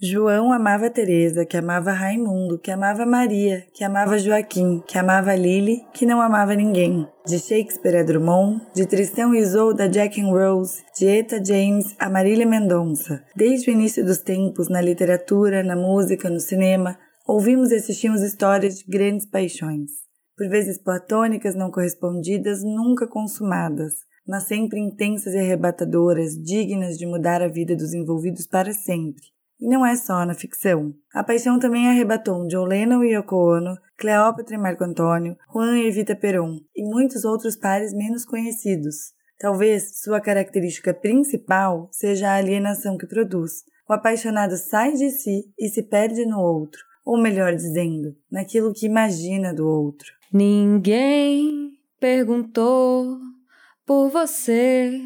João amava Teresa, que amava Raimundo, que amava Maria, que amava Joaquim, que amava Lily, que não amava ninguém. De Shakespeare a Drummond, de Tristão e Isolda Jack and Rose, de Eta James a Marília Mendonça. Desde o início dos tempos, na literatura, na música, no cinema, ouvimos e assistimos histórias de grandes paixões. Por vezes platônicas, não correspondidas, nunca consumadas, mas sempre intensas e arrebatadoras, dignas de mudar a vida dos envolvidos para sempre. E não é só na ficção. A paixão também arrebatou John Lennon e Yoko Ono, Cleópatra e Marco Antônio, Juan e Evita Peron, e muitos outros pares menos conhecidos. Talvez sua característica principal seja a alienação que produz. O apaixonado sai de si e se perde no outro, ou melhor dizendo, naquilo que imagina do outro. Ninguém perguntou por você.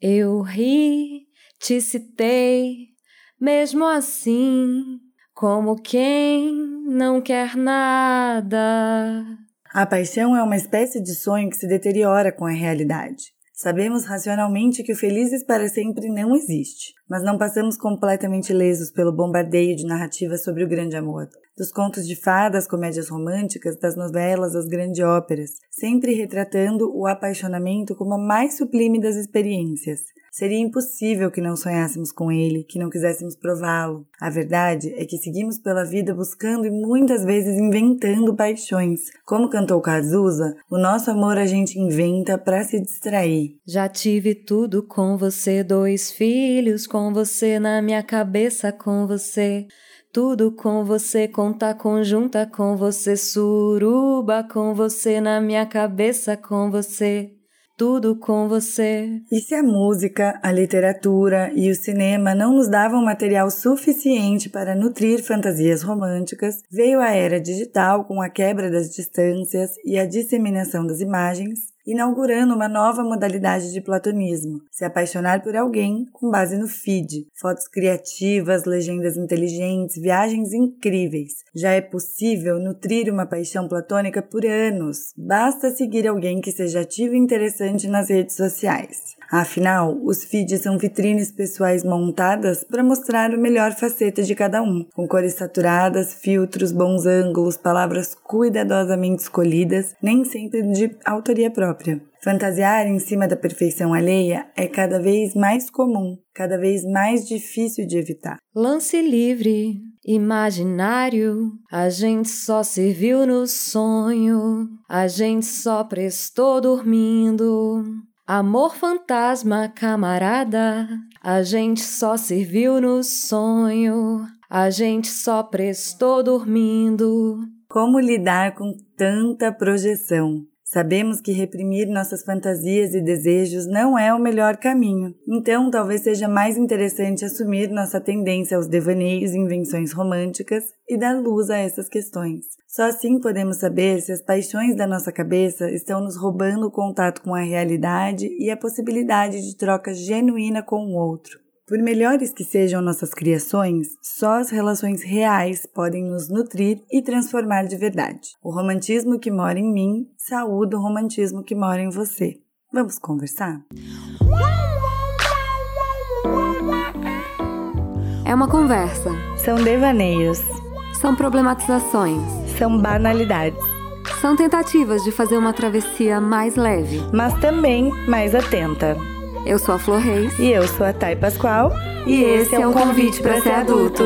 Eu ri, te citei, mesmo assim, como quem não quer nada. A paixão é uma espécie de sonho que se deteriora com a realidade. Sabemos racionalmente que o felizes para sempre não existe, mas não passamos completamente lesos pelo bombardeio de narrativas sobre o grande amor. Dos contos de fadas, comédias românticas, das novelas, às grandes óperas, sempre retratando o apaixonamento como a mais sublime das experiências. Seria impossível que não sonhássemos com ele, que não quiséssemos prová-lo. A verdade é que seguimos pela vida buscando e muitas vezes inventando paixões. Como cantou Cazuza, o nosso amor a gente inventa para se distrair. Já tive tudo com você, dois filhos com você, na minha cabeça com você. Tudo com você, conta conjunta com você, suruba com você, na minha cabeça com você tudo com você. E se a música, a literatura e o cinema não nos davam material suficiente para nutrir fantasias românticas, veio a era digital com a quebra das distâncias e a disseminação das imagens inaugurando uma nova modalidade de platonismo, se apaixonar por alguém com base no feed, fotos criativas, legendas inteligentes, viagens incríveis. Já é possível nutrir uma paixão platônica por anos, basta seguir alguém que seja ativo e interessante nas redes sociais. Afinal, os feeds são vitrines pessoais montadas para mostrar o melhor faceta de cada um, com cores saturadas, filtros, bons ângulos, palavras cuidadosamente escolhidas, nem sempre de autoria própria. Fantasiar em cima da perfeição alheia é cada vez mais comum, cada vez mais difícil de evitar. Lance livre, imaginário, a gente só se viu no sonho, a gente só prestou dormindo. Amor fantasma, camarada, a gente só serviu no sonho, a gente só prestou dormindo. Como lidar com tanta projeção? Sabemos que reprimir nossas fantasias e desejos não é o melhor caminho, então talvez seja mais interessante assumir nossa tendência aos devaneios e invenções românticas e dar luz a essas questões. Só assim podemos saber se as paixões da nossa cabeça estão nos roubando o contato com a realidade e a possibilidade de troca genuína com o outro. Por melhores que sejam nossas criações, só as relações reais podem nos nutrir e transformar de verdade. O romantismo que mora em mim saúda o romantismo que mora em você. Vamos conversar? É uma conversa. São devaneios. São problematizações. São banalidades. São tentativas de fazer uma travessia mais leve, mas também mais atenta. Eu sou a Flor Reis. E eu sou a Thay Pascoal. E, e esse é um convite para ser adulto.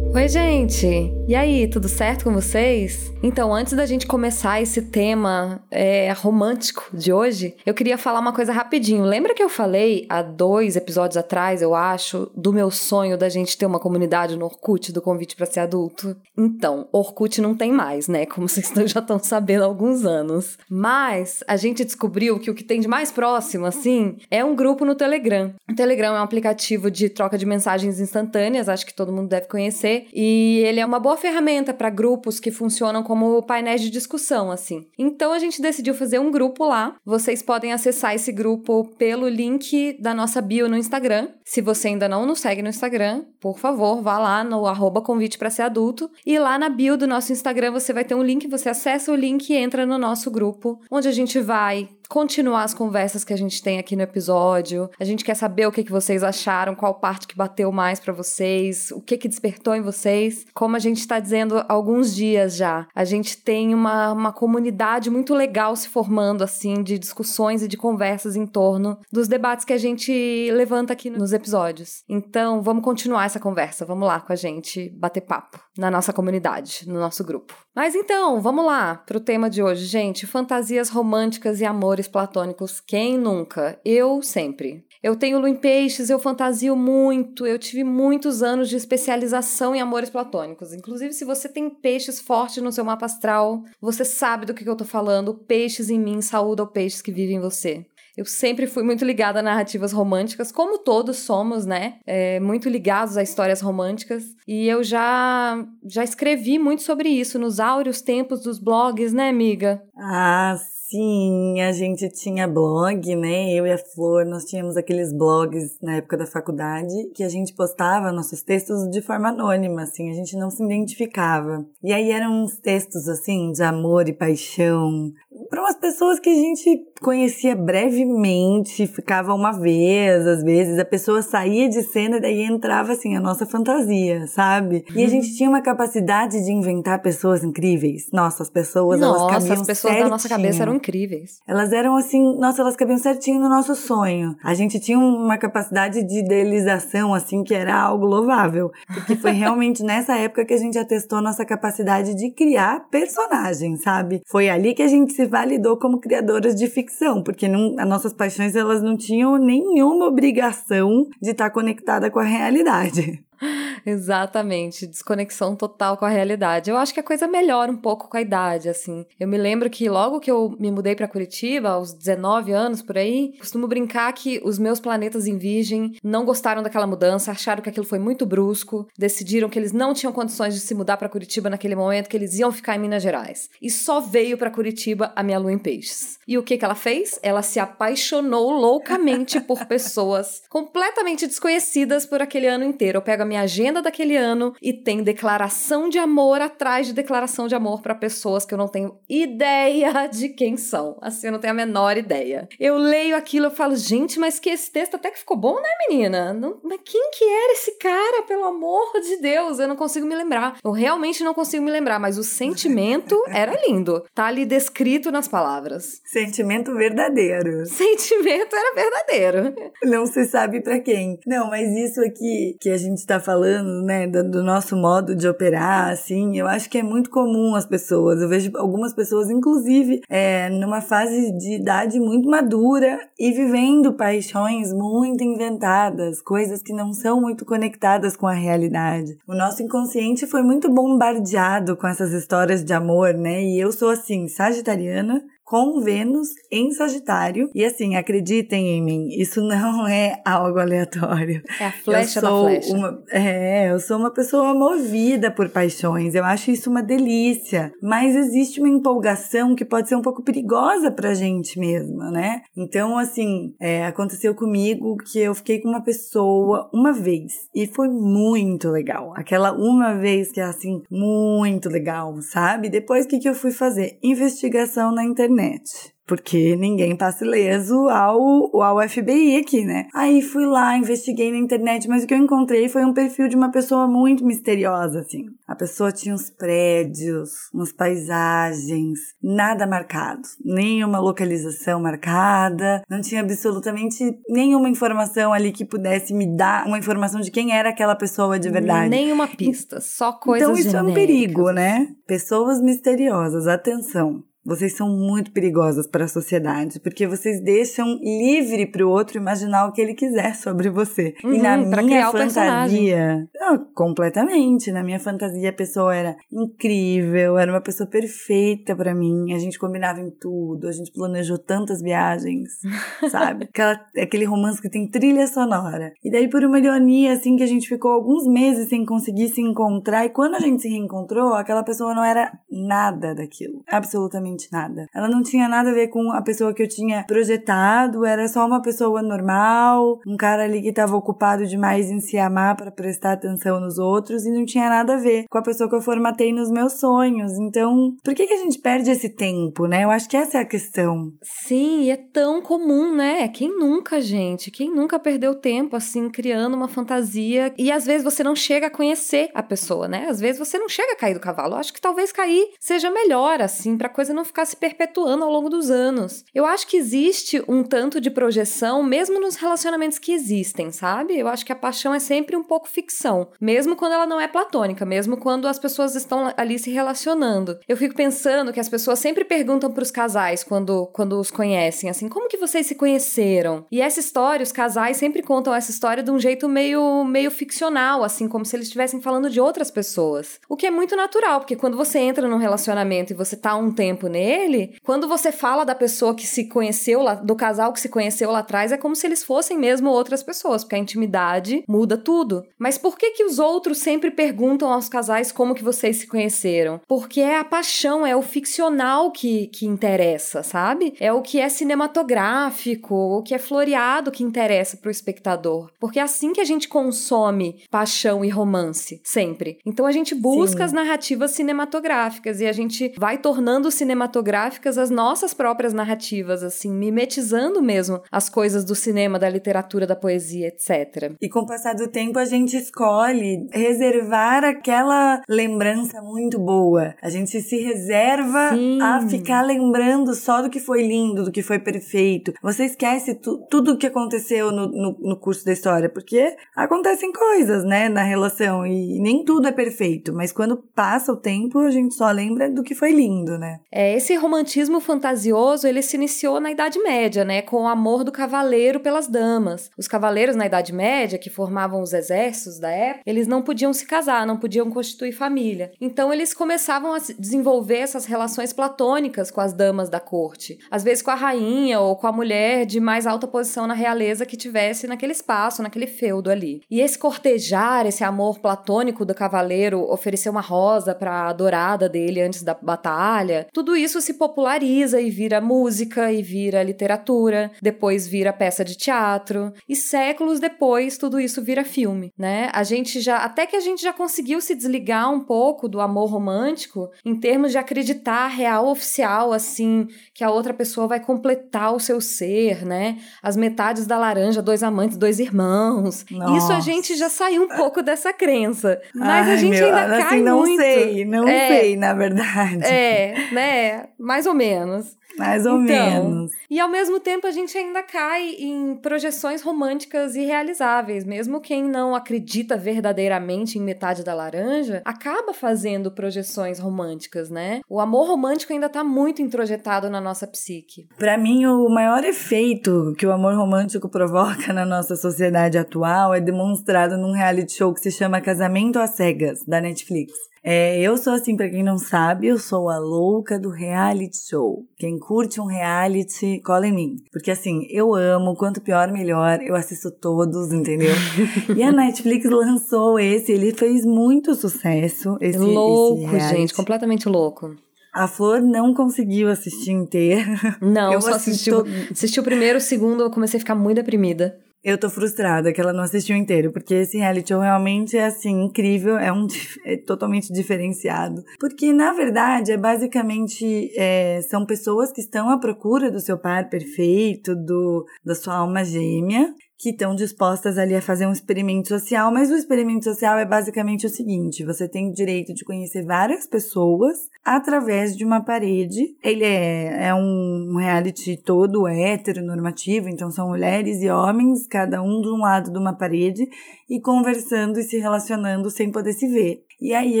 Oi, gente! E aí, tudo certo com vocês? Então, antes da gente começar esse tema é, romântico de hoje, eu queria falar uma coisa rapidinho. Lembra que eu falei há dois episódios atrás, eu acho, do meu sonho da gente ter uma comunidade no Orkut do convite para ser adulto? Então, Orkut não tem mais, né? Como vocês já estão sabendo há alguns anos. Mas a gente descobriu que o que tem de mais próximo, assim, é um grupo no Telegram. O Telegram é um aplicativo de troca de mensagens instantâneas, acho que todo mundo deve conhecer e ele é uma boa ferramenta para grupos que funcionam como painéis de discussão, assim. Então a gente decidiu fazer um grupo lá. Vocês podem acessar esse grupo pelo link da nossa bio no Instagram. Se você ainda não nos segue no Instagram, por favor, vá lá no arroba convite para ser adulto. E lá na bio do nosso Instagram você vai ter um link, você acessa o link e entra no nosso grupo, onde a gente vai continuar as conversas que a gente tem aqui no episódio. A gente quer saber o que, que vocês acharam, qual parte que bateu mais para vocês, o que que despertou em vocês. Como a gente está dizendo há alguns dias já, a gente tem uma, uma comunidade muito legal se formando, assim, de discussões e de conversas em torno dos debates que a gente levanta aqui nos episódios. Então, vamos continuar essa conversa. Vamos lá com a gente bater papo na nossa comunidade, no nosso grupo. Mas então, vamos lá para o tema de hoje, gente. Fantasias românticas e amores platônicos. Quem nunca? Eu sempre. Eu tenho lua em peixes, eu fantasio muito, eu tive muitos anos de especialização em amores platônicos. Inclusive, se você tem peixes fortes no seu mapa astral, você sabe do que eu tô falando. Peixes em mim saúda o peixes que vivem em você. Eu sempre fui muito ligada a narrativas românticas, como todos somos, né? É, muito ligados a histórias românticas. E eu já já escrevi muito sobre isso nos áureos tempos dos blogs, né, amiga? Ah, Sim, a gente tinha blog, né? Eu e a Flor, nós tínhamos aqueles blogs na época da faculdade que a gente postava nossos textos de forma anônima, assim, a gente não se identificava. E aí eram uns textos, assim, de amor e paixão, para umas pessoas que a gente conhecia brevemente, ficava uma vez, às vezes, a pessoa saía de cena e daí entrava, assim, a nossa fantasia, sabe? E a gente uhum. tinha uma capacidade de inventar pessoas incríveis. Nossa, as pessoas, nossa, elas cabiam as pessoas certinho. da nossa cabeça eram incríveis. Elas eram assim, nossa, elas cabiam certinho no nosso sonho. A gente tinha uma capacidade de idealização, assim, que era algo louvável. Porque foi realmente nessa época que a gente atestou nossa capacidade de criar personagens, sabe? Foi ali que a gente se validou como criadoras de ficção, porque não, as nossas paixões, elas não tinham nenhuma obrigação de estar conectada com a realidade. Exatamente, desconexão total com a realidade. Eu acho que a coisa melhora um pouco com a idade, assim. Eu me lembro que logo que eu me mudei para Curitiba, aos 19 anos por aí, costumo brincar que os meus planetas em Virgem não gostaram daquela mudança, acharam que aquilo foi muito brusco, decidiram que eles não tinham condições de se mudar para Curitiba naquele momento, que eles iam ficar em Minas Gerais. E só veio para Curitiba a minha lua em peixes. E o que que ela fez? Ela se apaixonou loucamente por pessoas completamente desconhecidas por aquele ano inteiro. Eu pego a minha agenda daquele ano e tem declaração de amor atrás de declaração de amor para pessoas que eu não tenho ideia de quem são. Assim, eu não tenho a menor ideia. Eu leio aquilo, eu falo, gente, mas que esse texto até que ficou bom, né, menina? Não, mas quem que era esse cara, pelo amor de Deus? Eu não consigo me lembrar. Eu realmente não consigo me lembrar, mas o sentimento era lindo. Tá ali descrito nas palavras. Sentimento verdadeiro. Sentimento era verdadeiro. Não se sabe para quem. Não, mas isso aqui que a gente tá falando, né, do, do, nosso modo de operar, assim, eu acho que é muito comum as pessoas. Eu vejo algumas pessoas, inclusive, é, numa fase de idade muito madura e vivendo paixões muito inventadas, coisas que não são muito conectadas com a realidade. O nosso inconsciente foi muito bombardeado com essas histórias de amor, né? E eu sou assim, sagitariana, com Vênus em Sagitário. E assim, acreditem em mim, isso não é algo aleatório. É a flecha eu sou da flecha. Uma, é, eu sou uma pessoa movida por paixões. Eu acho isso uma delícia. Mas existe uma empolgação que pode ser um pouco perigosa pra gente mesma, né? Então, assim, é, aconteceu comigo que eu fiquei com uma pessoa uma vez. E foi muito legal. Aquela uma vez que é assim, muito legal, sabe? Depois, o que, que eu fui fazer? Investigação na internet internet. Porque ninguém passa ileso ao, ao FBI aqui, né? Aí fui lá, investiguei na internet, mas o que eu encontrei foi um perfil de uma pessoa muito misteriosa, assim. A pessoa tinha uns prédios, umas paisagens, nada marcado, nenhuma localização marcada, não tinha absolutamente nenhuma informação ali que pudesse me dar uma informação de quem era aquela pessoa de verdade. Nenhuma pista, só coisas Então isso genéricas. é um perigo, né? Pessoas misteriosas, atenção. Vocês são muito perigosas para a sociedade, porque vocês deixam livre para o outro imaginar o que ele quiser sobre você. Uhum, e na minha fantasia, não, completamente, na minha fantasia a pessoa era incrível, era uma pessoa perfeita para mim, a gente combinava em tudo, a gente planejou tantas viagens, sabe? Aquela, aquele romance que tem trilha sonora. E daí por uma ironia assim que a gente ficou alguns meses sem conseguir se encontrar e quando a gente se reencontrou, aquela pessoa não era nada daquilo, absolutamente absolutamente nada. Ela não tinha nada a ver com a pessoa que eu tinha projetado, era só uma pessoa normal, um cara ali que estava ocupado demais em se amar para prestar atenção nos outros e não tinha nada a ver com a pessoa que eu formatei nos meus sonhos. Então, por que que a gente perde esse tempo, né? Eu acho que essa é a questão. Sim, é tão comum, né? Quem nunca, gente? Quem nunca perdeu tempo assim criando uma fantasia e às vezes você não chega a conhecer a pessoa, né? Às vezes você não chega a cair do cavalo. Eu acho que talvez cair seja melhor assim, para coisa não ficar se perpetuando ao longo dos anos. Eu acho que existe um tanto de projeção mesmo nos relacionamentos que existem, sabe? Eu acho que a paixão é sempre um pouco ficção, mesmo quando ela não é platônica, mesmo quando as pessoas estão ali se relacionando. Eu fico pensando que as pessoas sempre perguntam para os casais quando, quando os conhecem, assim, como que vocês se conheceram? E essa história, os casais sempre contam essa história de um jeito meio, meio ficcional, assim, como se eles estivessem falando de outras pessoas. O que é muito natural, porque quando você entra num relacionamento e você tá um tempo nele, quando você fala da pessoa que se conheceu lá, do casal que se conheceu lá atrás, é como se eles fossem mesmo outras pessoas, porque a intimidade muda tudo. Mas por que que os outros sempre perguntam aos casais como que vocês se conheceram? Porque é a paixão, é o ficcional que, que interessa, sabe? É o que é cinematográfico, o que é floreado que interessa pro espectador. Porque é assim que a gente consome paixão e romance, sempre. Então a gente busca Sim. as narrativas cinematográficas e a gente vai tornando cinematográficas as nossas próprias narrativas, assim, mimetizando mesmo as coisas do cinema, da literatura, da poesia, etc. E com o passar do tempo a gente escolhe reservar aquela lembrança muito boa. A gente se reserva Sim. a ficar lembrando só do que foi lindo, do que foi perfeito. Você esquece tu, tudo o que aconteceu no, no, no curso da história, porque acontecem coisas, né, na relação e nem tudo é perfeito, mas quando passa o tempo a gente só lembra do que foi lindo, né? É, esse romantismo fantasioso, ele se iniciou na Idade Média, né, com o amor do cavaleiro pelas damas. Os cavaleiros na Idade Média, que formavam os exércitos da época, eles não podiam se casar, não podiam constituir família. Então eles começavam a desenvolver essas relações platônicas com as damas da corte, às vezes com a rainha ou com a mulher de mais alta posição na realeza que tivesse naquele espaço, naquele feudo ali. E esse cortejar, esse amor platônico do cavaleiro, oferecer uma rosa para a adorada dele antes da batalha, tudo isso se populariza e vira música e vira literatura, depois vira peça de teatro e séculos depois tudo isso vira filme, né? A gente já até que a gente já conseguiu se desligar um pouco do amor romântico em termos de acreditar real oficial assim que a outra pessoa vai completar o seu ser, né? As metades da laranja, dois amantes, dois irmãos. Nossa. Isso a gente já saiu um pouco dessa crença, mas Ai, a gente meu, ainda assim, cai não muito. Não sei, não é, sei, na verdade. É, né? Mais ou menos. Mais ou então, menos. E ao mesmo tempo a gente ainda cai em projeções românticas irrealizáveis. Mesmo quem não acredita verdadeiramente em metade da laranja, acaba fazendo projeções românticas, né? O amor romântico ainda tá muito introjetado na nossa psique. Para mim, o maior efeito que o amor romântico provoca na nossa sociedade atual é demonstrado num reality show que se chama Casamento às Cegas, da Netflix. É, eu sou assim, para quem não sabe, eu sou a louca do reality show. Quem curte um reality, cola em mim. Porque assim, eu amo, quanto pior, melhor. Eu assisto todos, entendeu? e a Netflix lançou esse, ele fez muito sucesso. Esse, louco, esse gente, completamente louco. A Flor não conseguiu assistir inteiro. Não, eu só assisti, assisti o primeiro, o segundo, eu comecei a ficar muito deprimida. Eu tô frustrada que ela não assistiu inteiro, porque esse reality show realmente é assim, incrível, é um é totalmente diferenciado. Porque, na verdade, é basicamente é, são pessoas que estão à procura do seu par perfeito, do, da sua alma gêmea, que estão dispostas ali a fazer um experimento social, mas o experimento social é basicamente o seguinte: você tem o direito de conhecer várias pessoas através de uma parede. Ele é, é um reality todo heteronormativo, então são mulheres e homens, cada um de um lado de uma parede, e conversando e se relacionando sem poder se ver. E aí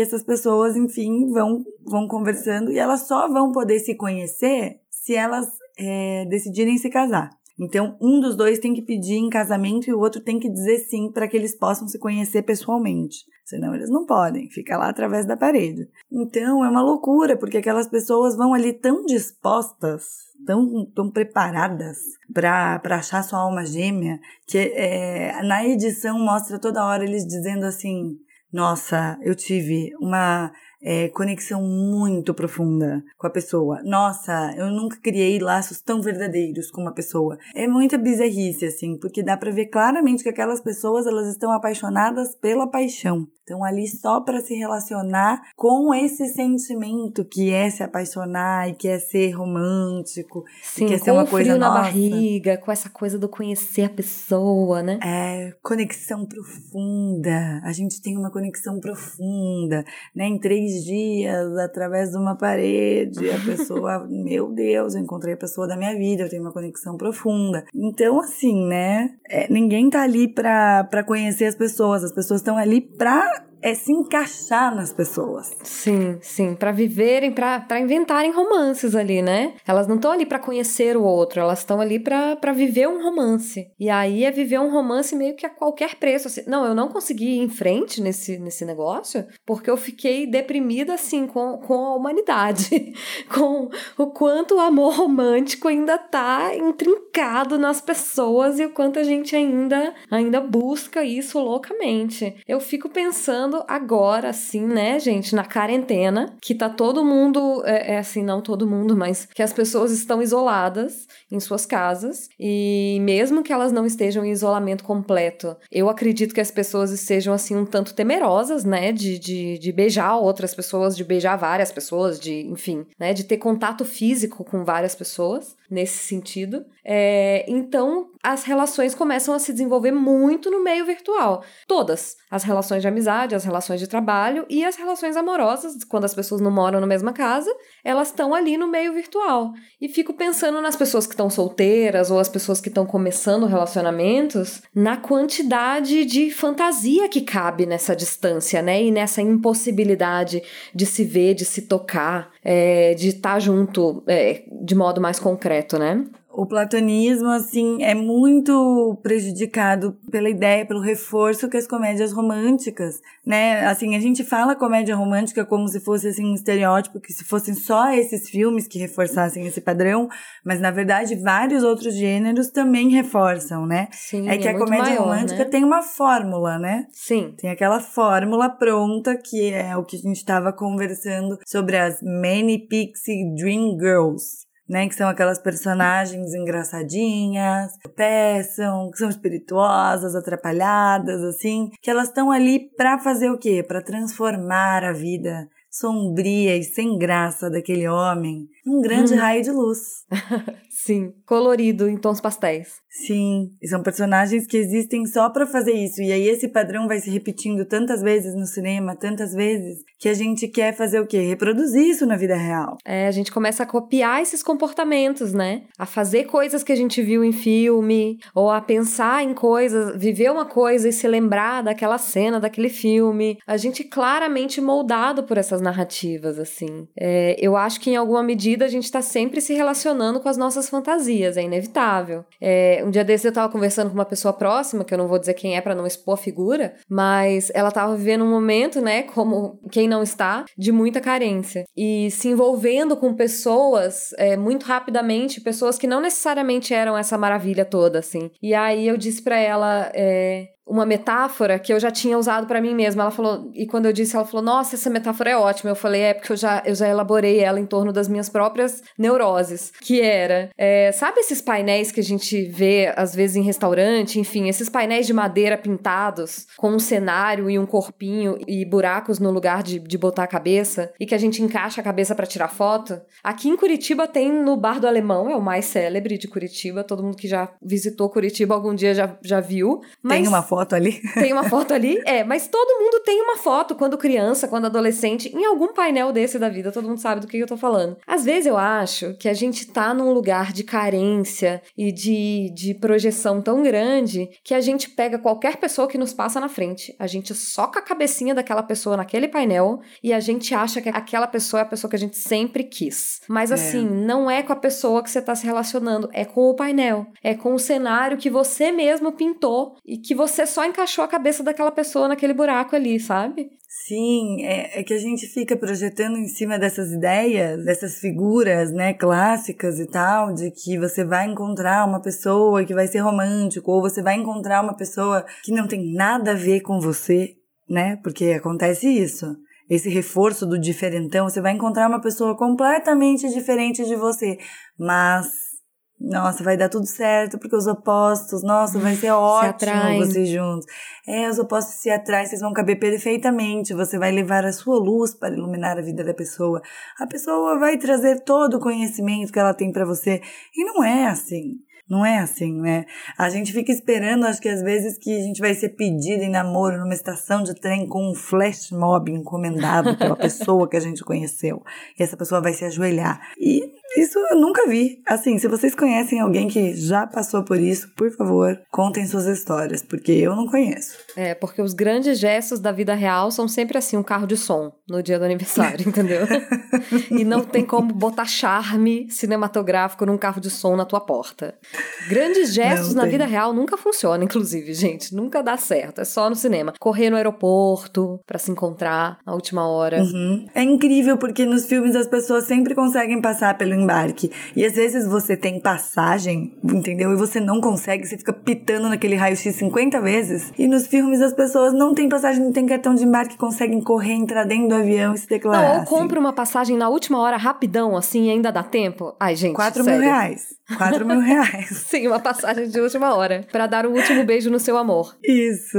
essas pessoas, enfim, vão, vão conversando e elas só vão poder se conhecer se elas é, decidirem se casar. Então, um dos dois tem que pedir em casamento e o outro tem que dizer sim para que eles possam se conhecer pessoalmente. Senão eles não podem, fica lá através da parede. Então, é uma loucura, porque aquelas pessoas vão ali tão dispostas, tão, tão preparadas para achar sua alma gêmea, que é, na edição mostra toda hora eles dizendo assim: Nossa, eu tive uma é, conexão muito profunda com a pessoa. Nossa, eu nunca criei laços tão verdadeiros com uma pessoa. É muita bizarrice, assim, porque dá pra ver claramente que aquelas pessoas, elas estão apaixonadas pela paixão. Estão ali só para se relacionar com esse sentimento que é se apaixonar e que é ser romântico, Sim, que é ser uma coisa frio na nossa. barriga, com essa coisa do conhecer a pessoa, né? É, conexão profunda. A gente tem uma conexão profunda, né? Em três dias, através de uma parede, a pessoa, meu Deus, eu encontrei a pessoa da minha vida, eu tenho uma conexão profunda. Então, assim, né? É, ninguém tá ali pra, pra conhecer as pessoas, as pessoas estão ali pra é se encaixar nas pessoas. Sim, sim, Pra viverem, pra inventarem romances ali, né? Elas não estão ali pra conhecer o outro, elas estão ali pra viver um romance. E aí é viver um romance meio que a qualquer preço. Assim, não, eu não consegui ir em frente nesse, nesse negócio porque eu fiquei deprimida, assim, com, com a humanidade, com o quanto o amor romântico ainda tá intrincado nas pessoas e o quanto a gente ainda, ainda busca isso loucamente. Eu fico pensando agora, assim, né, gente, na quarentena, que tá todo mundo, é, é assim, não todo mundo, mas que as pessoas estão isoladas em suas casas e mesmo que elas não estejam em isolamento completo, eu acredito que as pessoas estejam, assim, um tanto temerosas, né, de, de, de beijar outras pessoas, de beijar várias pessoas, de, enfim, né, de ter contato físico com várias pessoas nesse sentido. É, então, as relações começam a se desenvolver muito no meio virtual. Todas. As relações de amizade, as relações de trabalho e as relações amorosas, quando as pessoas não moram na mesma casa, elas estão ali no meio virtual. E fico pensando nas pessoas que estão solteiras ou as pessoas que estão começando relacionamentos, na quantidade de fantasia que cabe nessa distância, né? E nessa impossibilidade de se ver, de se tocar, é, de estar junto é, de modo mais concreto, né? O platonismo, assim, é muito prejudicado pela ideia, pelo reforço que as comédias românticas, né? Assim, a gente fala comédia romântica como se fosse, assim, um estereótipo, que se fossem só esses filmes que reforçassem esse padrão, mas, na verdade, vários outros gêneros também reforçam, né? Sim, é que a muito comédia maior, romântica né? tem uma fórmula, né? Sim. Tem aquela fórmula pronta que é o que a gente estava conversando sobre as Many Pixie Dream Girls. Né, que são aquelas personagens engraçadinhas, que peçam, que são espirituosas, atrapalhadas, assim, que elas estão ali para fazer o quê? Para transformar a vida sombria e sem graça daquele homem num grande Hum. raio de luz. Sim. Colorido em tons pastéis. Sim, e são personagens que existem só pra fazer isso. E aí esse padrão vai se repetindo tantas vezes no cinema, tantas vezes, que a gente quer fazer o quê? Reproduzir isso na vida real. É, a gente começa a copiar esses comportamentos, né? A fazer coisas que a gente viu em filme, ou a pensar em coisas, viver uma coisa e se lembrar daquela cena, daquele filme. A gente claramente moldado por essas narrativas, assim. É, eu acho que em alguma medida a gente tá sempre se relacionando com as nossas fantasias, é inevitável. É, um dia desses eu tava conversando com uma pessoa próxima, que eu não vou dizer quem é pra não expor a figura, mas ela tava vivendo um momento, né, como quem não está, de muita carência. E se envolvendo com pessoas é, muito rapidamente, pessoas que não necessariamente eram essa maravilha toda, assim. E aí eu disse pra ela. é, uma metáfora que eu já tinha usado pra mim mesma. Ela falou, e quando eu disse, ela falou: "Nossa, essa metáfora é ótima". Eu falei: "É porque eu já eu já elaborei ela em torno das minhas próprias neuroses, que era, é, sabe esses painéis que a gente vê às vezes em restaurante, enfim, esses painéis de madeira pintados com um cenário e um corpinho e buracos no lugar de, de botar a cabeça e que a gente encaixa a cabeça pra tirar foto? Aqui em Curitiba tem no Bar do Alemão, é o mais célebre de Curitiba, todo mundo que já visitou Curitiba algum dia já, já viu. Mas Tem uma foto ali? tem uma foto ali? É, mas todo mundo tem uma foto quando criança, quando adolescente, em algum painel desse da vida, todo mundo sabe do que eu tô falando. Às vezes eu acho que a gente tá num lugar de carência e de, de projeção tão grande que a gente pega qualquer pessoa que nos passa na frente, a gente soca a cabecinha daquela pessoa naquele painel e a gente acha que aquela pessoa é a pessoa que a gente sempre quis. Mas É. assim, não é com a pessoa que você tá se relacionando, é com o painel, é com o cenário que você mesmo pintou e que você só encaixou a cabeça daquela pessoa naquele buraco ali, sabe? Sim, é, é que a gente fica projetando em cima dessas ideias, dessas figuras, né, clássicas e tal, de que você vai encontrar uma pessoa que vai ser romântico, ou você vai encontrar uma pessoa que não tem nada a ver com você, né? Porque acontece isso. esse reforço do diferentão, você vai encontrar uma pessoa completamente diferente de você, mas nossa, vai dar tudo certo, porque os opostos, nossa, vai ser ótimo vocês juntos. É, os opostos se atraem, vocês vão caber perfeitamente. Você vai levar a sua luz para iluminar a vida da pessoa. A pessoa vai trazer todo o conhecimento que ela tem para você. E não é assim. Não é assim, né? A gente fica esperando, acho que às vezes, que a gente vai ser pedido em namoro numa estação de trem com um flash mob encomendado pela pessoa que a gente conheceu. E essa pessoa vai se ajoelhar. E isso eu nunca vi. Assim, se vocês conhecem alguém que já passou por isso, por favor, contem suas histórias, porque eu não conheço. É, porque os grandes gestos da vida real são sempre assim, um carro de som no dia do aniversário, entendeu? e não tem como botar charme cinematográfico num carro de som na tua porta. Grandes gestos na vida real nunca funcionam, inclusive, gente. Nunca dá certo. É só no cinema. Correr no aeroporto para se encontrar na última hora. Uhum. É incrível porque nos filmes as pessoas sempre conseguem passar pelo embarque. E às vezes você tem passagem, entendeu? E você não consegue, você fica pitando naquele raio-x 50 vezes. E nos filmes as pessoas não têm passagem, não têm cartão de embarque, conseguem correr, entrar dentro do avião e se declarar. Não, ou assim. compra uma passagem na última hora rapidão, assim, e ainda dá tempo. Ai, gente. 4 mil reais. 4 mil reais. Sim, uma passagem de última hora. para dar o último beijo no seu amor. Isso.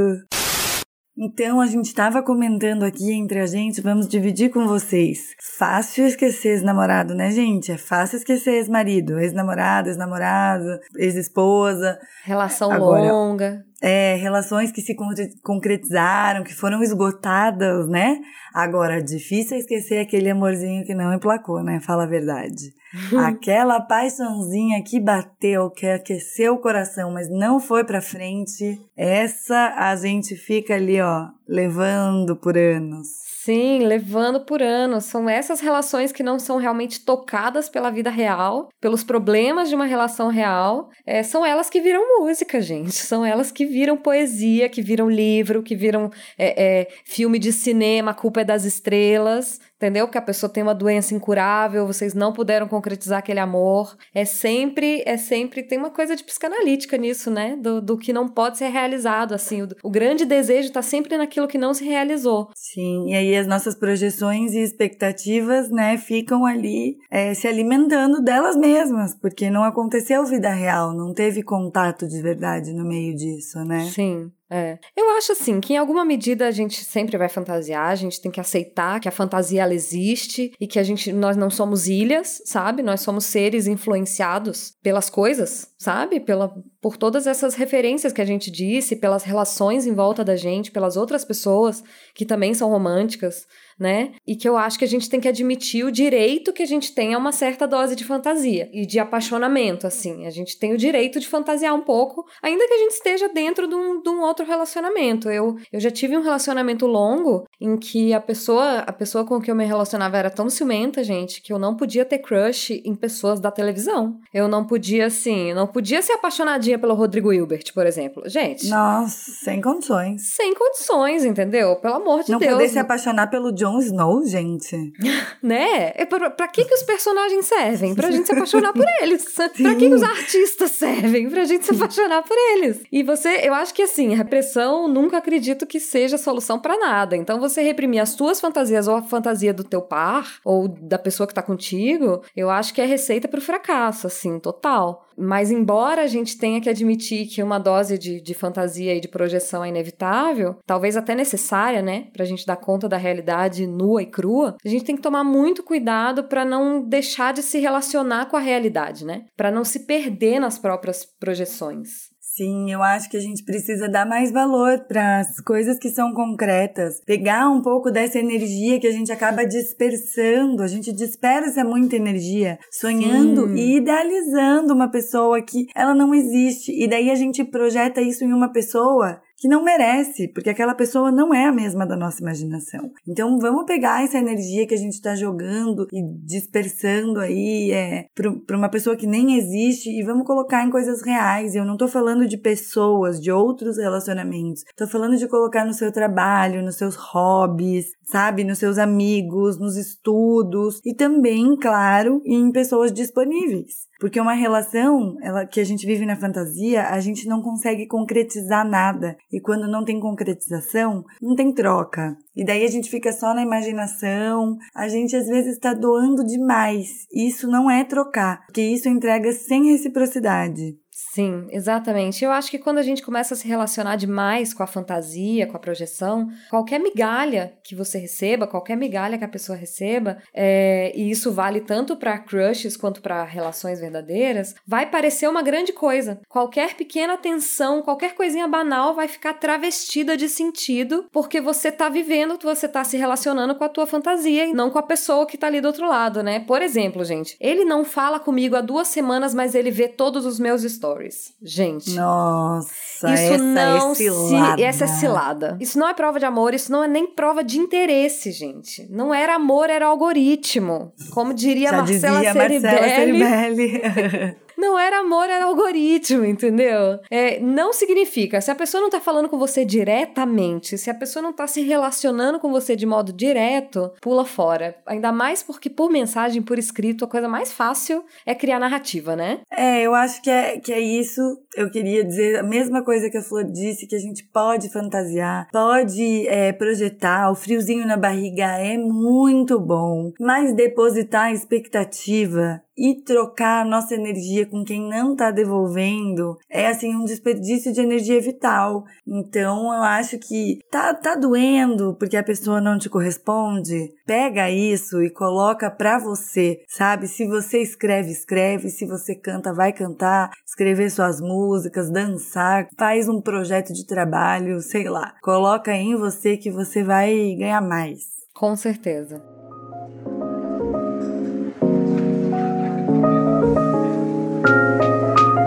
Então, a gente estava comentando aqui entre a gente, vamos dividir com vocês. Fácil esquecer ex-namorado, né, gente? É fácil esquecer ex-marido, ex-namorado, ex-namorado, ex-esposa. Relação Agora, longa. É, relações que se concretizaram, que foram esgotadas, né? Agora, difícil é esquecer aquele amorzinho que não emplacou, né? Fala a verdade. Aquela paixãozinha que bateu, que aqueceu o coração, mas não foi pra frente, essa a gente fica ali, ó, levando por anos. Sim, levando por anos. São essas relações que não são realmente tocadas pela vida real, pelos problemas de uma relação real. É, são elas que viram música, gente. São elas que viram poesia, que viram livro, que viram é, é, filme de cinema, a culpa é das estrelas entendeu? Que a pessoa tem uma doença incurável, vocês não puderam concretizar aquele amor. É sempre, é sempre, tem uma coisa de psicanalítica nisso, né? Do, do que não pode ser realizado, assim. O, o grande desejo está sempre naquilo que não se realizou. Sim, e aí as nossas projeções e expectativas, né, ficam ali é, se alimentando delas mesmas, porque não aconteceu vida real, não teve contato de verdade no meio disso, né? Sim. É. Eu acho assim que em alguma medida a gente sempre vai fantasiar, a gente tem que aceitar que a fantasia ela existe e que a gente nós não somos ilhas, sabe? Nós somos seres influenciados pelas coisas, sabe? Pela por todas essas referências que a gente disse, pelas relações em volta da gente, pelas outras pessoas que também são românticas né? E que eu acho que a gente tem que admitir o direito que a gente tem a uma certa dose de fantasia e de apaixonamento, assim. A gente tem o direito de fantasiar um pouco, ainda que a gente esteja dentro de um, de um outro relacionamento. Eu, eu já tive um relacionamento longo em que a pessoa, a pessoa com que eu me relacionava era tão ciumenta, gente, que eu não podia ter crush em pessoas da televisão. Eu não podia, assim, não podia ser apaixonadinha pelo Rodrigo Hilbert, por exemplo. Gente. Nossa, sem condições. Sem condições, entendeu? Pelo amor de não Deus. Não poder se apaixonar pelo Jon Snow, gente. né? É pra, pra que, que os personagens servem? Pra gente se apaixonar por eles. Sim. Pra que, que os artistas servem? Pra gente se apaixonar por eles. E você, eu acho que assim, repressão nunca acredito que seja solução para nada. Então você reprimir as suas fantasias ou a fantasia do teu par ou da pessoa que tá contigo, eu acho que é receita pro fracasso, assim, total. Mas, embora a gente tenha que admitir que uma dose de, de fantasia e de projeção é inevitável, talvez até necessária, né, pra gente dar conta da realidade nua e crua, a gente tem que tomar muito cuidado para não deixar de se relacionar com a realidade, né? Para não se perder nas próprias projeções. Sim, eu acho que a gente precisa dar mais valor para as coisas que são concretas, pegar um pouco dessa energia que a gente acaba dispersando, a gente dispersa muita energia, sonhando Sim. e idealizando uma pessoa que ela não existe, e daí a gente projeta isso em uma pessoa que não merece, porque aquela pessoa não é a mesma da nossa imaginação. Então vamos pegar essa energia que a gente está jogando e dispersando aí é, para uma pessoa que nem existe e vamos colocar em coisas reais. Eu não estou falando de pessoas, de outros relacionamentos. Estou falando de colocar no seu trabalho, nos seus hobbies, sabe, nos seus amigos, nos estudos e também, claro, em pessoas disponíveis. Porque uma relação ela, que a gente vive na fantasia, a gente não consegue concretizar nada. E quando não tem concretização, não tem troca. E daí a gente fica só na imaginação, a gente às vezes está doando demais. Isso não é trocar, porque isso entrega sem reciprocidade. Sim, exatamente. Eu acho que quando a gente começa a se relacionar demais com a fantasia, com a projeção, qualquer migalha que você receba, qualquer migalha que a pessoa receba, é, e isso vale tanto para crushes quanto para relações verdadeiras, vai parecer uma grande coisa. Qualquer pequena atenção, qualquer coisinha banal vai ficar travestida de sentido porque você tá vivendo, você tá se relacionando com a tua fantasia e não com a pessoa que tá ali do outro lado, né? Por exemplo, gente, ele não fala comigo há duas semanas, mas ele vê todos os meus stories stories. Gente. Nossa, isso essa não é cilada. Se, essa é cilada. Isso não é prova de amor, isso não é nem prova de interesse, gente. Não era amor, era algoritmo. Como diria Já Marcela dizia Ceribelli. Marcela Ceribelli. Não era amor, era algoritmo, entendeu? É, não significa. Se a pessoa não tá falando com você diretamente, se a pessoa não tá se relacionando com você de modo direto, pula fora. Ainda mais porque por mensagem, por escrito, a coisa mais fácil é criar narrativa, né? É, eu acho que é, que é isso. Eu queria dizer a mesma coisa que a Flor disse, que a gente pode fantasiar, pode é, projetar. O friozinho na barriga é muito bom, mas depositar expectativa e trocar a nossa energia com quem não tá devolvendo é assim um desperdício de energia vital. Então eu acho que tá, tá doendo porque a pessoa não te corresponde. Pega isso e coloca pra você, sabe? Se você escreve, escreve. Se você canta, vai cantar. Escrever suas músicas, dançar. Faz um projeto de trabalho, sei lá. Coloca em você que você vai ganhar mais. Com certeza.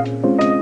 Thank you.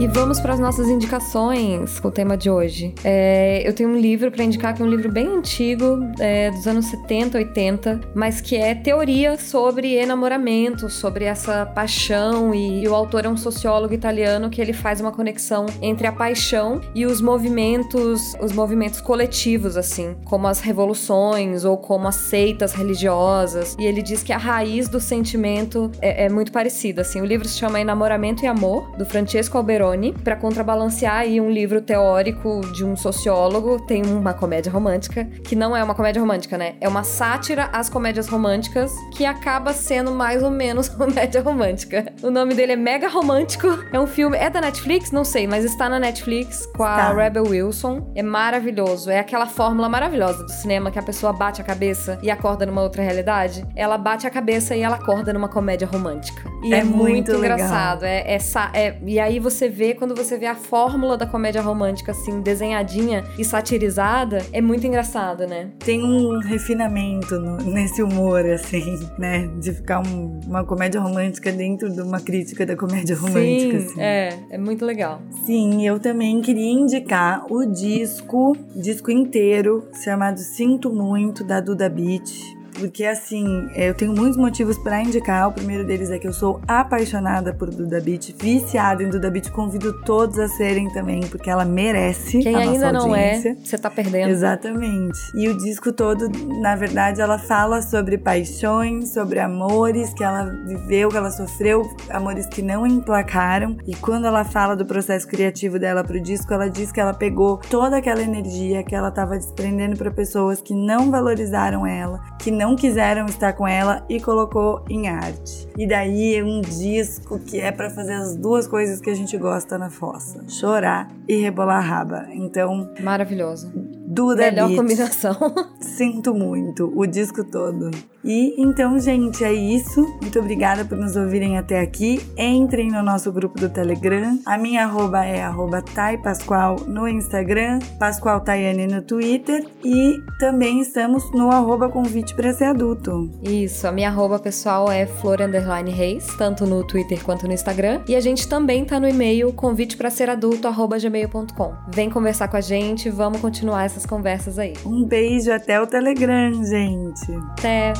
E vamos para as nossas indicações com o tema de hoje. É, eu tenho um livro para indicar que é um livro bem antigo, é, dos anos 70, 80, mas que é teoria sobre enamoramento, sobre essa paixão. E, e o autor é um sociólogo italiano que ele faz uma conexão entre a paixão e os movimentos, os movimentos coletivos, assim, como as revoluções ou como as seitas religiosas. E ele diz que a raiz do sentimento é, é muito parecida. Assim, o livro se chama Enamoramento e Amor, do Francesco Alberoni para contrabalancear aí um livro teórico de um sociólogo, tem uma comédia romântica, que não é uma comédia romântica, né? É uma sátira às comédias românticas, que acaba sendo mais ou menos comédia romântica. O nome dele é Mega Romântico. É um filme, é da Netflix? Não sei, mas está na Netflix com a tá. Rebel Wilson. É maravilhoso. É aquela fórmula maravilhosa do cinema que a pessoa bate a cabeça e acorda numa outra realidade. Ela bate a cabeça e ela acorda numa comédia romântica. E é, é muito, muito engraçado. É, é, é, e aí você vê, quando você vê a fórmula da comédia romântica, assim, desenhadinha e satirizada, é muito engraçado, né? Tem um refinamento no, nesse humor, assim, né? De ficar um, uma comédia romântica dentro de uma crítica da comédia romântica. Sim, assim. é, é muito legal. Sim, eu também queria indicar o disco, disco inteiro, chamado Sinto Muito, da Duda Beat porque assim, eu tenho muitos motivos para indicar. O primeiro deles é que eu sou apaixonada por Duda Beat, viciada em Duda Beat. Convido todos a serem também, porque ela merece. Quem a ainda nossa não é, audiência. é, você tá perdendo. Exatamente. E o disco todo, na verdade, ela fala sobre paixões, sobre amores que ela viveu, que ela sofreu, amores que não emplacaram. E quando ela fala do processo criativo dela pro disco, ela diz que ela pegou toda aquela energia que ela tava desprendendo para pessoas que não valorizaram ela, que não quiseram estar com ela e colocou em arte. E daí é um disco que é para fazer as duas coisas que a gente gosta na fossa: chorar e rebolar raba. Então, maravilhoso. Duda Melhor combinação. Sinto muito o disco todo. E então, gente, é isso. Muito obrigada por nos ouvirem até aqui. Entrem no nosso grupo do Telegram. A minha arroba é arroba Pascoal no Instagram, Pascoal Tayane no Twitter e também estamos no arroba convite para ser adulto. Isso, a minha arroba pessoal é Flor Reis, tanto no Twitter quanto no Instagram. E a gente também tá no e-mail convite para ser adulto arroba gmail.com. Vem conversar com a gente, vamos continuar essas conversas aí. Um beijo até o Telegram, gente. Até!